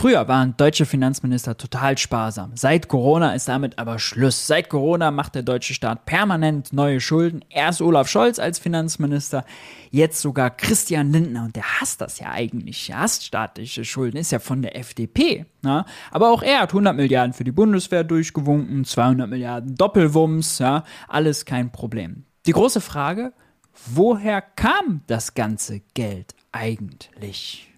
Früher waren deutsche Finanzminister total sparsam. Seit Corona ist damit aber Schluss. Seit Corona macht der deutsche Staat permanent neue Schulden. Erst Olaf Scholz als Finanzminister, jetzt sogar Christian Lindner. Und der hasst das ja eigentlich. Er hasst staatliche Schulden, ist ja von der FDP. Ja? Aber auch er hat 100 Milliarden für die Bundeswehr durchgewunken, 200 Milliarden Doppelwumms, ja? alles kein Problem. Die große Frage, woher kam das ganze Geld eigentlich?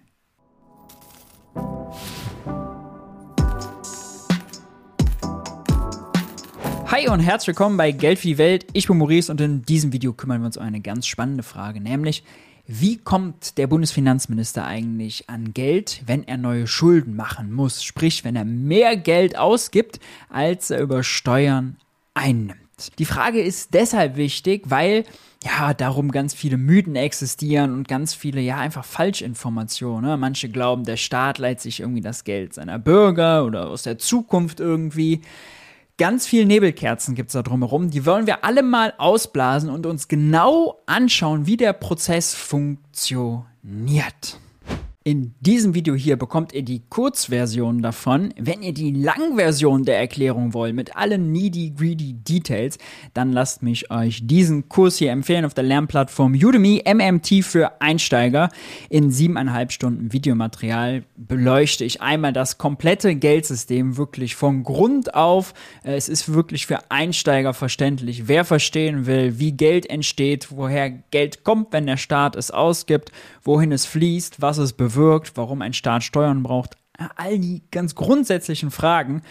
Hi und herzlich willkommen bei Geld für die Welt. Ich bin Maurice und in diesem Video kümmern wir uns um eine ganz spannende Frage, nämlich wie kommt der Bundesfinanzminister eigentlich an Geld, wenn er neue Schulden machen muss? Sprich, wenn er mehr Geld ausgibt, als er über Steuern einnimmt. Die Frage ist deshalb wichtig, weil ja, darum ganz viele Mythen existieren und ganz viele, ja, einfach Falschinformationen. Ne? Manche glauben, der Staat leiht sich irgendwie das Geld seiner Bürger oder aus der Zukunft irgendwie. Ganz viel Nebelkerzen gibt es da drumherum. Die wollen wir alle mal ausblasen und uns genau anschauen, wie der Prozess funktioniert. In diesem Video hier bekommt ihr die Kurzversion davon. Wenn ihr die Langversion der Erklärung wollt, mit allen needy greedy Details, dann lasst mich euch diesen Kurs hier empfehlen auf der Lernplattform Udemy MMT für Einsteiger. In siebeneinhalb Stunden Videomaterial beleuchte ich einmal das komplette Geldsystem wirklich von Grund auf. Es ist wirklich für Einsteiger verständlich. Wer verstehen will, wie Geld entsteht, woher Geld kommt, wenn der Staat es ausgibt, wohin es fließt, was es bewirkt, bewirkt, warum ein Staat Steuern braucht, all die ganz grundsätzlichen Fragen,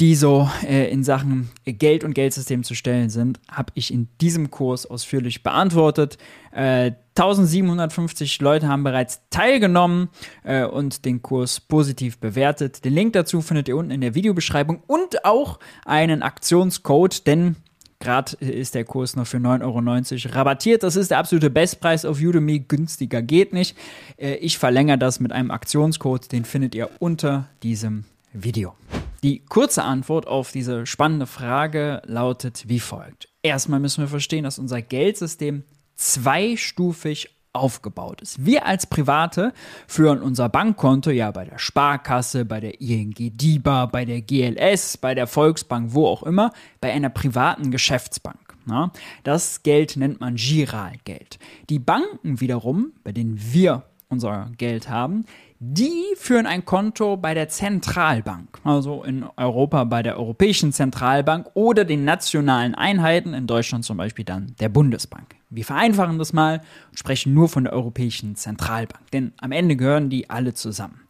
die so äh, in Sachen Geld und Geldsystem zu stellen sind, habe ich in diesem Kurs ausführlich beantwortet. Äh, 1750 Leute haben bereits teilgenommen äh, und den Kurs positiv bewertet. Den Link dazu findet ihr unten in der Videobeschreibung und auch einen Aktionscode, denn Gerade ist der Kurs noch für 9,90 Euro rabattiert. Das ist der absolute Bestpreis auf Udemy. Günstiger geht nicht. Äh, ich verlängere das mit einem Aktionscode. Den findet ihr unter diesem Video. Die kurze Antwort auf diese spannende Frage lautet wie folgt. Erstmal müssen wir verstehen, dass unser Geldsystem zweistufig aufgebaut ist. Wir als Private führen unser Bankkonto ja bei der Sparkasse, bei der ING DIBA, bei der GLS, bei der Volksbank, wo auch immer, bei einer privaten Geschäftsbank. Na, das Geld nennt man Giralgeld. Die Banken wiederum, bei denen wir unser Geld haben, die führen ein Konto bei der Zentralbank, also in Europa bei der Europäischen Zentralbank oder den nationalen Einheiten, in Deutschland zum Beispiel dann der Bundesbank. Wir vereinfachen das mal und sprechen nur von der Europäischen Zentralbank, denn am Ende gehören die alle zusammen.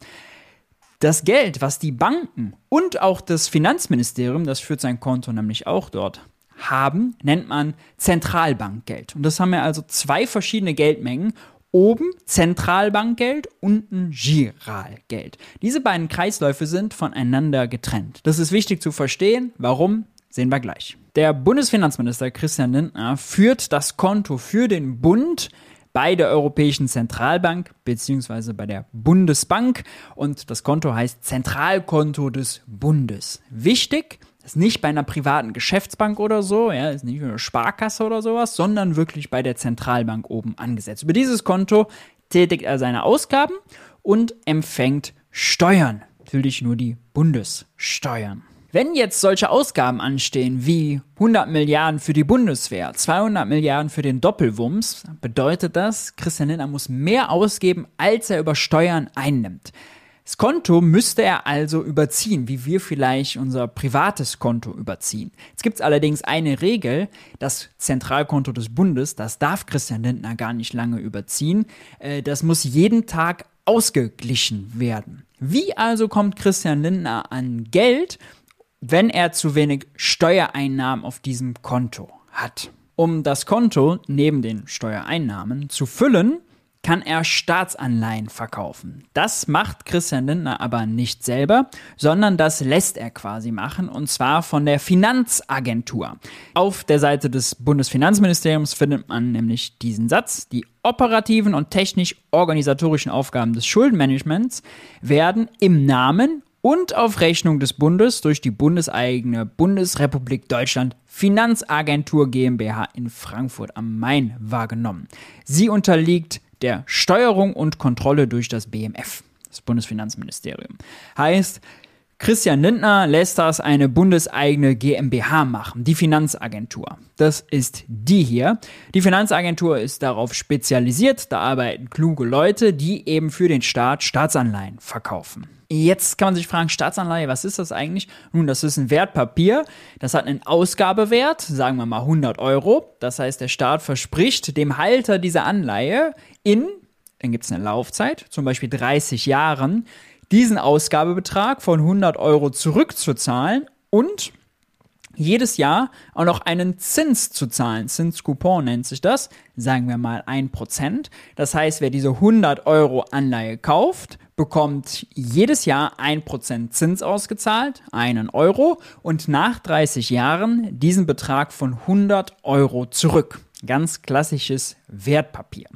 Das Geld, was die Banken und auch das Finanzministerium, das führt sein Konto nämlich auch dort, haben, nennt man Zentralbankgeld. Und das haben wir also zwei verschiedene Geldmengen Oben Zentralbankgeld, unten Giralgeld. Diese beiden Kreisläufe sind voneinander getrennt. Das ist wichtig zu verstehen. Warum? Sehen wir gleich. Der Bundesfinanzminister Christian Lindner führt das Konto für den Bund bei der Europäischen Zentralbank bzw. bei der Bundesbank und das Konto heißt Zentralkonto des Bundes. Wichtig, ist nicht bei einer privaten Geschäftsbank oder so, ja, ist nicht eine Sparkasse oder sowas, sondern wirklich bei der Zentralbank oben angesetzt. Über dieses Konto tätigt er seine Ausgaben und empfängt Steuern. Natürlich nur die Bundessteuern. Wenn jetzt solche Ausgaben anstehen wie 100 Milliarden für die Bundeswehr, 200 Milliarden für den Doppelwumms, bedeutet das, Christian Lindner muss mehr ausgeben, als er über Steuern einnimmt. Das Konto müsste er also überziehen, wie wir vielleicht unser privates Konto überziehen. Jetzt gibt es allerdings eine Regel, das Zentralkonto des Bundes, das darf Christian Lindner gar nicht lange überziehen. Äh, das muss jeden Tag ausgeglichen werden. Wie also kommt Christian Lindner an Geld, wenn er zu wenig Steuereinnahmen auf diesem Konto hat? Um das Konto neben den Steuereinnahmen zu füllen, kann er Staatsanleihen verkaufen. Das macht Christian Lindner aber nicht selber, sondern das lässt er quasi machen und zwar von der Finanzagentur. Auf der Seite des Bundesfinanzministeriums findet man nämlich diesen Satz, die operativen und technisch-organisatorischen Aufgaben des Schuldenmanagements werden im Namen und auf Rechnung des Bundes durch die bundeseigene Bundesrepublik Deutschland Finanzagentur GmbH in Frankfurt am Main wahrgenommen. Sie unterliegt der Steuerung und Kontrolle durch das BMF. das Bundesfinanzministerium. Heißt, Christian Lindner lässt das eine bundeseigene GmbH machen, die Finanzagentur. Das ist die hier. Die Finanzagentur ist darauf spezialisiert, da arbeiten kluge Leute, die eben für den Staat Staatsanleihen verkaufen. Jetzt kann man sich fragen, Staatsanleihe, was ist das eigentlich? Nun, das ist ein Wertpapier, das hat einen Ausgabewert, sagen wir mal 100 Euro. Das heißt, der Staat verspricht dem Halter dieser Anleihe in, dann gibt es eine Laufzeit, zum Beispiel 30 Jahren, diesen Ausgabebetrag von 100 Euro zurückzuzahlen und jedes Jahr auch noch einen Zins zu zahlen. Zinscoupon nennt sich das, sagen wir mal 1%. Das heißt, wer diese 100 Euro Anleihe kauft, bekommt jedes Jahr 1% Zins ausgezahlt, einen Euro, und nach 30 Jahren diesen Betrag von 100 Euro zurück. Ganz klassisches Wertpapier.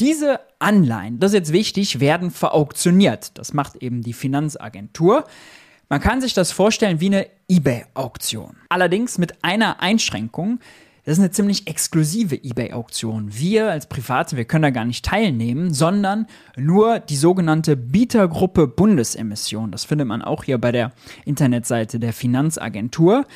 Diese Anleihen, das ist jetzt wichtig, werden verauktioniert. Das macht eben die Finanzagentur. Man kann sich das vorstellen wie eine eBay-Auktion. Allerdings mit einer Einschränkung. Das ist eine ziemlich exklusive eBay-Auktion. Wir als Private, wir können da gar nicht teilnehmen, sondern nur die sogenannte Bietergruppe Bundesemission. Das findet man auch hier bei der Internetseite der Finanzagentur.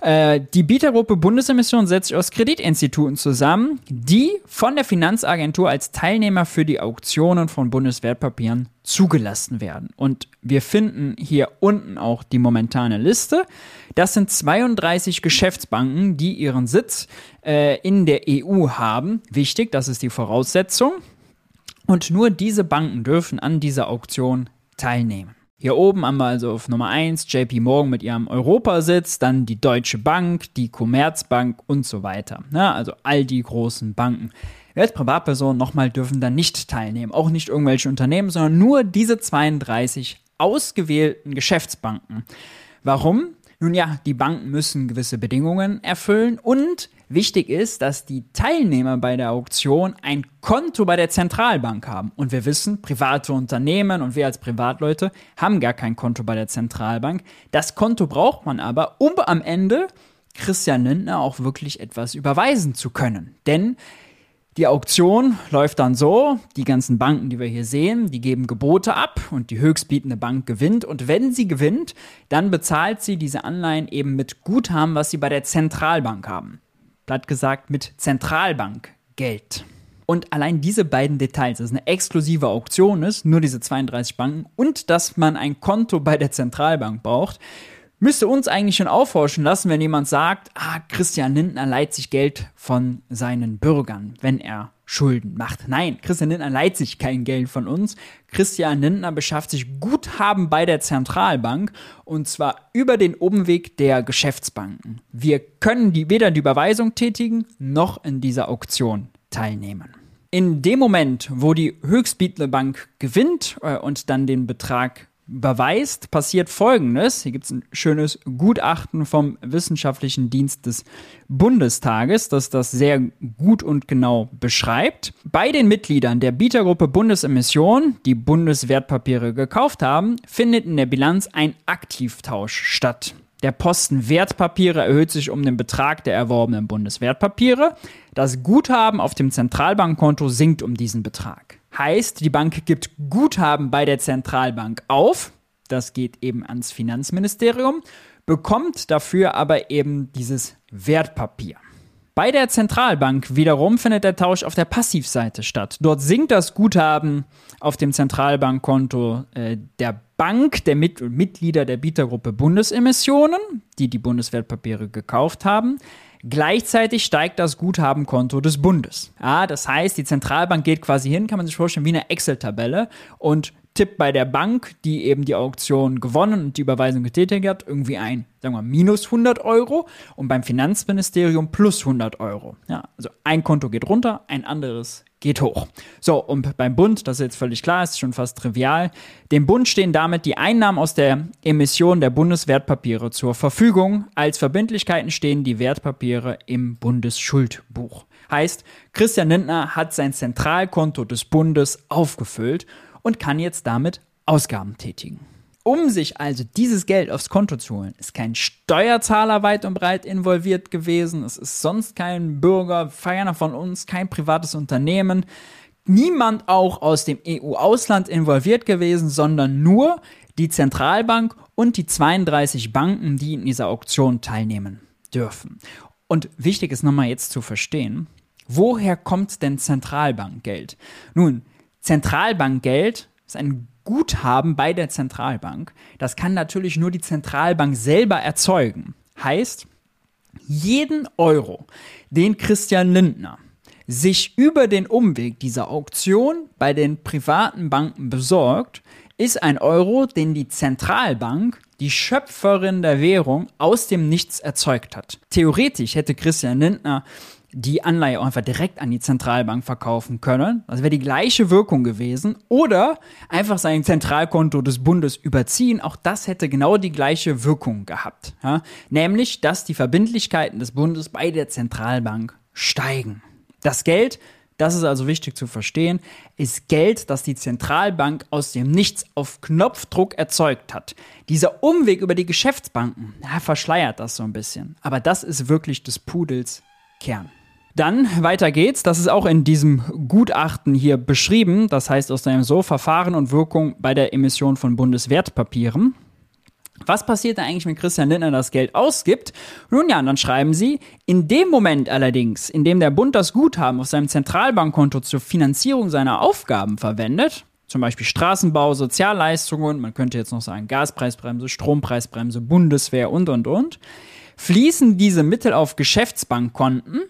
Äh, die Bietergruppe Bundesemission setzt sich aus Kreditinstituten zusammen, die von der Finanzagentur als Teilnehmer für die Auktionen von Bundeswertpapieren zugelassen werden. Und wir finden hier unten auch die momentane Liste. Das sind 32 Geschäftsbanken, die ihren Sitz äh, in der EU haben. Wichtig, das ist die Voraussetzung. Und nur diese Banken dürfen an dieser Auktion teilnehmen. Hier oben haben wir also auf Nummer 1 JP Morgan mit ihrem Europasitz, dann die Deutsche Bank, die Commerzbank und so weiter. Ja, also all die großen Banken. Wir als Privatperson nochmal dürfen da nicht teilnehmen, auch nicht irgendwelche Unternehmen, sondern nur diese 32 ausgewählten Geschäftsbanken. Warum? Nun ja, die Banken müssen gewisse Bedingungen erfüllen und wichtig ist, dass die Teilnehmer bei der Auktion ein Konto bei der Zentralbank haben. Und wir wissen, private Unternehmen und wir als Privatleute haben gar kein Konto bei der Zentralbank. Das Konto braucht man aber, um am Ende Christian Lindner auch wirklich etwas überweisen zu können. Denn die Auktion läuft dann so, die ganzen Banken, die wir hier sehen, die geben Gebote ab und die höchstbietende Bank gewinnt. Und wenn sie gewinnt, dann bezahlt sie diese Anleihen eben mit Guthaben, was sie bei der Zentralbank haben. Platt gesagt mit Zentralbankgeld. Und allein diese beiden Details, dass es eine exklusive Auktion ist, nur diese 32 Banken und dass man ein Konto bei der Zentralbank braucht, müsste uns eigentlich schon aufhorchen lassen, wenn jemand sagt, ah, Christian Lindner leiht sich Geld von seinen Bürgern, wenn er Schulden macht. Nein, Christian Lindner leiht sich kein Geld von uns. Christian Lindner beschafft sich Guthaben bei der Zentralbank und zwar über den Umweg der Geschäftsbanken. Wir können die, weder die Überweisung tätigen noch in dieser Auktion teilnehmen. In dem Moment, wo die höchstbietende Bank gewinnt äh, und dann den Betrag überweist, passiert Folgendes. Hier gibt es ein schönes Gutachten vom Wissenschaftlichen Dienst des Bundestages, das das sehr gut und genau beschreibt. Bei den Mitgliedern der Bietergruppe Bundesemission, die Bundeswertpapiere gekauft haben, findet in der Bilanz ein Aktivtausch statt. Der Posten Wertpapiere erhöht sich um den Betrag der erworbenen Bundeswertpapiere. Das Guthaben auf dem Zentralbankkonto sinkt um diesen Betrag. Heißt, die Bank gibt Guthaben bei der Zentralbank auf. Das geht eben ans Finanzministerium, bekommt dafür aber eben dieses Wertpapier. Bei der Zentralbank wiederum findet der Tausch auf der Passivseite statt. Dort sinkt das Guthaben auf dem Zentralbankkonto äh, der Bank, der Mit Mitglieder der Bietergruppe Bundesemissionen, die die Bundeswertpapiere gekauft haben. Gleichzeitig steigt das Guthabenkonto des Bundes. Ja, das heißt, die Zentralbank geht quasi hin, kann man sich vorstellen, wie eine Excel-Tabelle und tippt bei der Bank, die eben die Auktion gewonnen und die Überweisung getätigt hat, irgendwie ein, sagen wir, minus 100 Euro und beim Finanzministerium plus 100 Euro. Ja, also ein Konto geht runter, ein anderes geht hoch. So, und beim Bund, das ist jetzt völlig klar, ist schon fast trivial, dem Bund stehen damit die Einnahmen aus der Emission der Bundeswertpapiere zur Verfügung. Als Verbindlichkeiten stehen die Wertpapiere im Bundesschuldbuch. Heißt, Christian Lindner hat sein Zentralkonto des Bundes aufgefüllt und kann jetzt damit Ausgaben tätigen. Um sich also dieses Geld aufs Konto zu holen, ist kein Steuerzahler weit und breit involviert gewesen. Es ist sonst kein Bürger, Feierner von uns, kein privates Unternehmen, niemand auch aus dem EU-Ausland involviert gewesen, sondern nur die Zentralbank und die 32 Banken, die in dieser Auktion teilnehmen dürfen. Und wichtig ist nochmal jetzt zu verstehen, woher kommt denn Zentralbankgeld? Nun, Zentralbankgeld ist ein Guthaben bei der Zentralbank. Das kann natürlich nur die Zentralbank selber erzeugen. Heißt, jeden Euro, den Christian Lindner sich über den Umweg dieser Auktion bei den privaten Banken besorgt, ist ein Euro, den die Zentralbank, die Schöpferin der Währung, aus dem Nichts erzeugt hat. Theoretisch hätte Christian Lindner die Anleihe auch einfach direkt an die Zentralbank verkaufen können. Das wäre die gleiche Wirkung gewesen. Oder einfach sein Zentralkonto des Bundes überziehen. Auch das hätte genau die gleiche Wirkung gehabt. Ja? Nämlich, dass die Verbindlichkeiten des Bundes bei der Zentralbank steigen. Das Geld das ist also wichtig zu verstehen, ist Geld, das die Zentralbank aus dem Nichts auf Knopfdruck erzeugt hat. Dieser Umweg über die Geschäftsbanken ja, verschleiert das so ein bisschen. Aber das ist wirklich des Pudels Kern. Dann weiter geht's. Das ist auch in diesem Gutachten hier beschrieben. Das heißt aus dem so Verfahren und Wirkung bei der Emission von Bundeswertpapieren. Was passiert da eigentlich, wenn Christian Lindner das Geld ausgibt? Nun ja, dann schreiben sie, in dem Moment allerdings, in dem der Bund das Guthaben auf seinem Zentralbankkonto zur Finanzierung seiner Aufgaben verwendet, zum Beispiel Straßenbau, Sozialleistungen, man könnte jetzt noch sagen Gaspreisbremse, Strompreisbremse, Bundeswehr und, und, und, fließen diese Mittel auf Geschäftsbankkonten,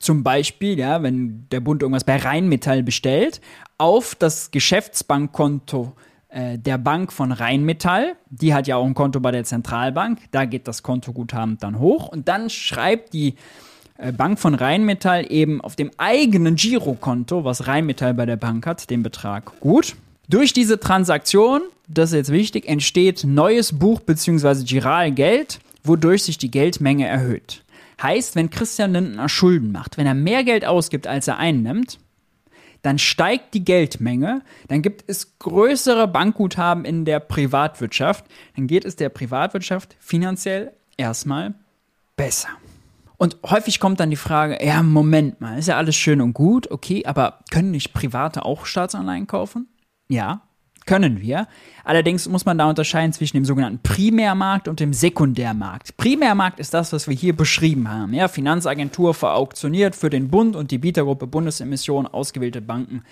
zum Beispiel, ja, wenn der Bund irgendwas bei Rheinmetall bestellt, auf das Geschäftsbankkonto äh, der Bank von Rheinmetall, die hat ja auch ein Konto bei der Zentralbank, da geht das Kontoguthaben dann hoch und dann schreibt die äh, Bank von Rheinmetall eben auf dem eigenen Girokonto, was Rheinmetall bei der Bank hat, den Betrag gut. Durch diese Transaktion, das ist jetzt wichtig, entsteht neues Buch bzw. Giralgeld, wodurch sich die Geldmenge erhöht. Heißt, wenn Christian Lindner Schulden macht, wenn er mehr Geld ausgibt, als er einnimmt, dann steigt die Geldmenge, dann gibt es größere Bankguthaben in der Privatwirtschaft, dann geht es der Privatwirtschaft finanziell erstmal besser. Und häufig kommt dann die Frage, ja, Moment mal, ist ja alles schön und gut, okay, aber können nicht Private auch Staatsanleihen kaufen? Ja, können wir. Allerdings muss man da unterscheiden zwischen dem sogenannten Primärmarkt und dem Sekundärmarkt. Primärmarkt ist das, was wir hier beschrieben haben. Ja, Finanzagentur verauktioniert für den Bund und die Bietergruppe Bundesemission, ausgewählte Banken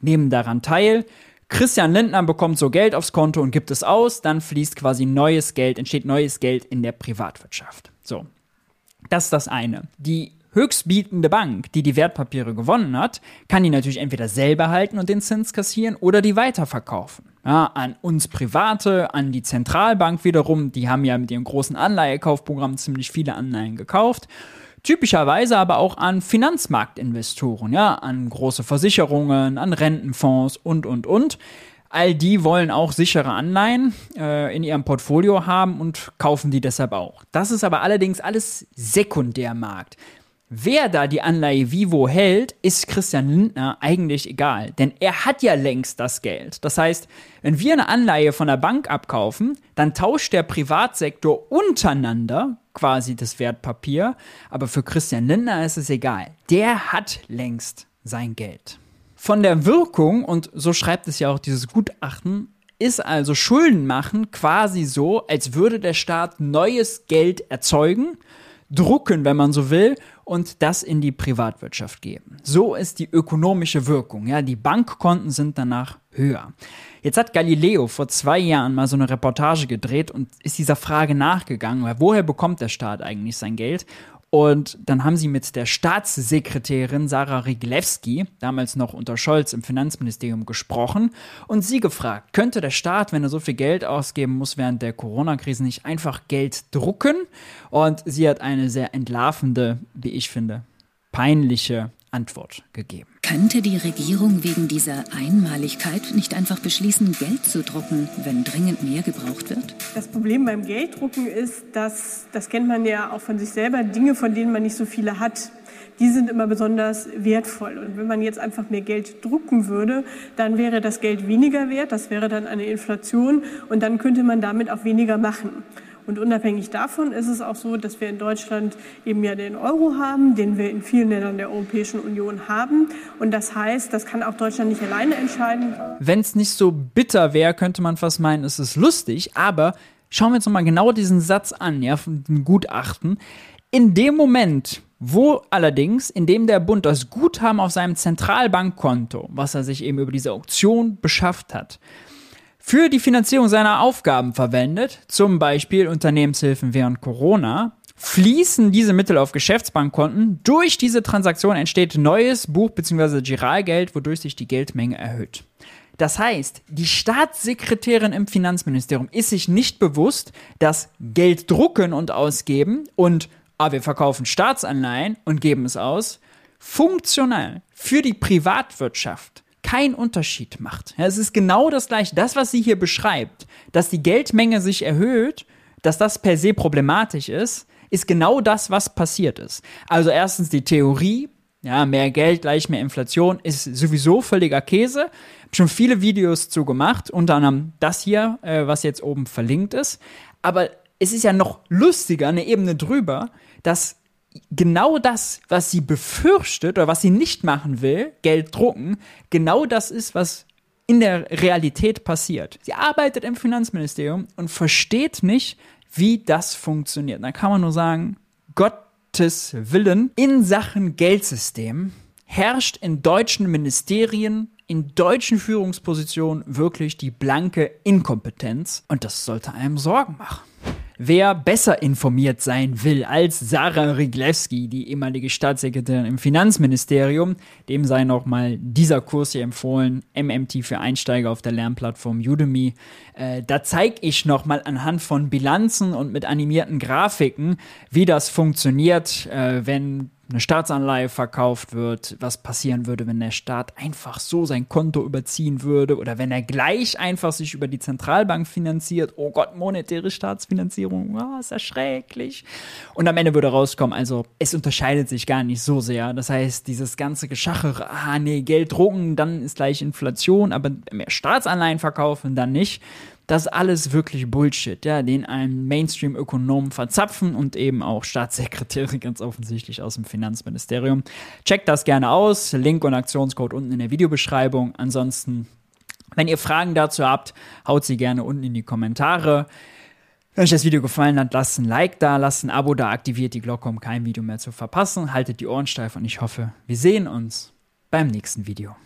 nehmen daran teil. Christian Lindner bekommt so Geld aufs Konto und gibt es aus, dann fließt quasi neues Geld, entsteht neues Geld in der Privatwirtschaft. So. Das ist das eine. Die höchstbietende Bank, die die Wertpapiere gewonnen hat, kann die natürlich entweder selber halten und den Zins kassieren oder die weiterverkaufen. Ja, an uns Private, an die Zentralbank wiederum, die haben ja mit ihrem großen Anleihekaufprogramm ziemlich viele Anleihen gekauft. Typischerweise aber auch an Finanzmarktinvestoren, ja, an große Versicherungen, an Rentenfonds und, und, und. All die wollen auch sichere Anleihen äh, in ihrem Portfolio haben und kaufen die deshalb auch. Das ist aber allerdings alles Sekundärmarkt. Wer da die Anleihe Vivo hält, ist Christian Lindner eigentlich egal, denn er hat ja längst das Geld. Das heißt, wenn wir eine Anleihe von der Bank abkaufen, dann tauscht der Privatsektor untereinander quasi das Wertpapier, aber für Christian Lindner ist es egal. Der hat längst sein Geld. Von der Wirkung, und so schreibt es ja auch dieses Gutachten, ist also Schulden machen quasi so, als würde der Staat neues Geld erzeugen, drucken, wenn man so will, und das in die Privatwirtschaft geben. So ist die ökonomische Wirkung. Ja, die Bankkonten sind danach höher. Jetzt hat Galileo vor zwei Jahren mal so eine Reportage gedreht und ist dieser Frage nachgegangen, woher bekommt der Staat eigentlich sein Geld? Und dann haben sie mit der Staatssekretärin Sarah Riglewski, damals noch unter Scholz im Finanzministerium, gesprochen und sie gefragt, könnte der Staat, wenn er so viel Geld ausgeben muss während der Corona-Krise, nicht einfach Geld drucken? Und sie hat eine sehr entlarvende, wie ich finde, peinliche Antwort gegeben. Könnte die Regierung wegen dieser Einmaligkeit nicht einfach beschließen, Geld zu drucken, wenn dringend mehr gebraucht wird? Das Problem beim Gelddrucken ist, dass, das kennt man ja auch von sich selber, Dinge, von denen man nicht so viele hat, die sind immer besonders wertvoll. Und wenn man jetzt einfach mehr Geld drucken würde, dann wäre das Geld weniger wert, das wäre dann eine Inflation und dann könnte man damit auch weniger machen. Und unabhängig davon ist es auch so, dass wir in Deutschland eben ja den Euro haben, den wir in vielen Ländern der Europäischen Union haben. Und das heißt, das kann auch Deutschland nicht alleine entscheiden. Wenn es nicht so bitter wäre, könnte man fast meinen, es ist lustig, aber schauen wir uns nochmal genau diesen Satz an, ja, von dem Gutachten. In dem Moment, wo allerdings, indem der Bund das Guthaben auf seinem Zentralbankkonto, was er sich eben über diese Auktion beschafft hat, für die Finanzierung seiner Aufgaben verwendet, zum Beispiel Unternehmenshilfen während Corona, fließen diese Mittel auf Geschäftsbankkonten. Durch diese Transaktion entsteht neues Buch- bzw. Giralgeld, wodurch sich die Geldmenge erhöht. Das heißt, die Staatssekretärin im Finanzministerium ist sich nicht bewusst, dass Geld drucken und ausgeben und ah, wir verkaufen Staatsanleihen und geben es aus, funktional für die Privatwirtschaft keinen Unterschied macht. Ja, es ist genau das gleiche. Das, was sie hier beschreibt, dass die Geldmenge sich erhöht, dass das per se problematisch ist, ist genau das, was passiert ist. Also erstens die Theorie, ja, mehr Geld gleich mehr Inflation ist sowieso völliger Käse. Hab schon viele Videos zu gemacht, unter anderem das hier, äh, was jetzt oben verlinkt ist. Aber es ist ja noch lustiger, eine Ebene drüber, dass genau das, was sie befürchtet oder was sie nicht machen will, Geld drucken, genau das ist, was in der Realität passiert. Sie arbeitet im Finanzministerium und versteht nicht, wie das funktioniert. Da kann man nur sagen, Gottes Willen in Sachen Geldsystem herrscht in deutschen Ministerien, in deutschen Führungspositionen wirklich die blanke Inkompetenz und das sollte einem Sorgen machen. Wer besser informiert sein will als Sarah Riglewski, die ehemalige Staatssekretärin im Finanzministerium, dem sei nochmal dieser Kurs hier empfohlen, MMT für Einsteiger auf der Lernplattform Udemy. Äh, da zeige ich nochmal anhand von Bilanzen und mit animierten Grafiken, wie das funktioniert, äh, wenn eine Staatsanleihe verkauft wird, was passieren würde, wenn der Staat einfach so sein Konto überziehen würde oder wenn er gleich einfach sich über die Zentralbank finanziert. Oh Gott, monetäre Staatsfinanzierung, oh, ist erschrecklich. Und am Ende würde rauskommen, also es unterscheidet sich gar nicht so sehr. Das heißt, dieses ganze Geschachere, ah nee, Geld drucken, dann ist gleich Inflation, aber mehr Staatsanleihen verkaufen, dann nicht das alles wirklich Bullshit, ja, den einen Mainstream-Ökonomen verzapfen und eben auch Staatssekretäre ganz offensichtlich aus dem Finanzministerium. Checkt das gerne aus. Link und Aktionscode unten in der Videobeschreibung. Ansonsten, wenn ihr Fragen dazu habt, haut sie gerne unten in die Kommentare. Wenn euch das Video gefallen hat, lasst ein Like da, lasst ein Abo da, aktiviert die Glocke, um kein Video mehr zu verpassen. Haltet die Ohren steif und ich hoffe, wir sehen uns beim nächsten Video.